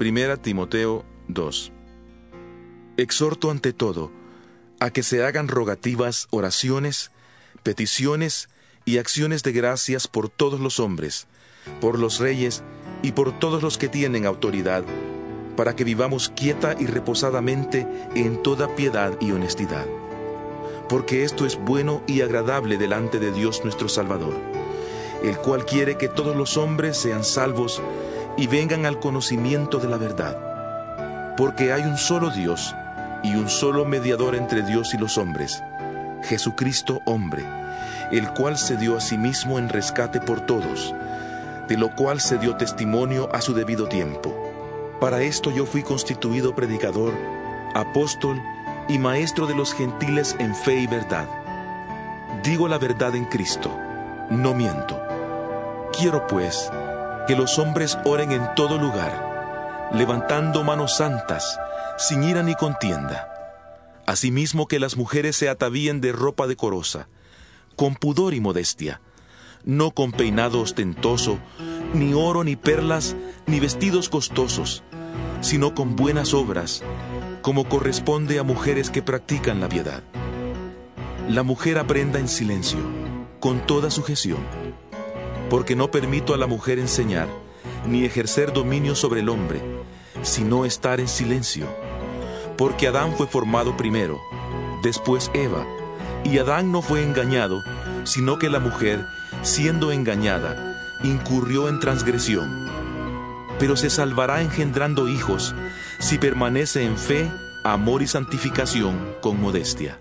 Primera Timoteo 2. Exhorto ante todo a que se hagan rogativas, oraciones, peticiones y acciones de gracias por todos los hombres, por los reyes y por todos los que tienen autoridad, para que vivamos quieta y reposadamente en toda piedad y honestidad. Porque esto es bueno y agradable delante de Dios nuestro Salvador, el cual quiere que todos los hombres sean salvos y vengan al conocimiento de la verdad. Porque hay un solo Dios y un solo mediador entre Dios y los hombres, Jesucristo hombre, el cual se dio a sí mismo en rescate por todos, de lo cual se dio testimonio a su debido tiempo. Para esto yo fui constituido predicador, apóstol y maestro de los gentiles en fe y verdad. Digo la verdad en Cristo, no miento. Quiero pues que los hombres oren en todo lugar, levantando manos santas, sin ira ni contienda. Asimismo que las mujeres se atavíen de ropa decorosa, con pudor y modestia, no con peinado ostentoso, ni oro ni perlas, ni vestidos costosos, sino con buenas obras, como corresponde a mujeres que practican la piedad. La mujer aprenda en silencio, con toda sujeción porque no permito a la mujer enseñar, ni ejercer dominio sobre el hombre, sino estar en silencio. Porque Adán fue formado primero, después Eva, y Adán no fue engañado, sino que la mujer, siendo engañada, incurrió en transgresión. Pero se salvará engendrando hijos, si permanece en fe, amor y santificación con modestia.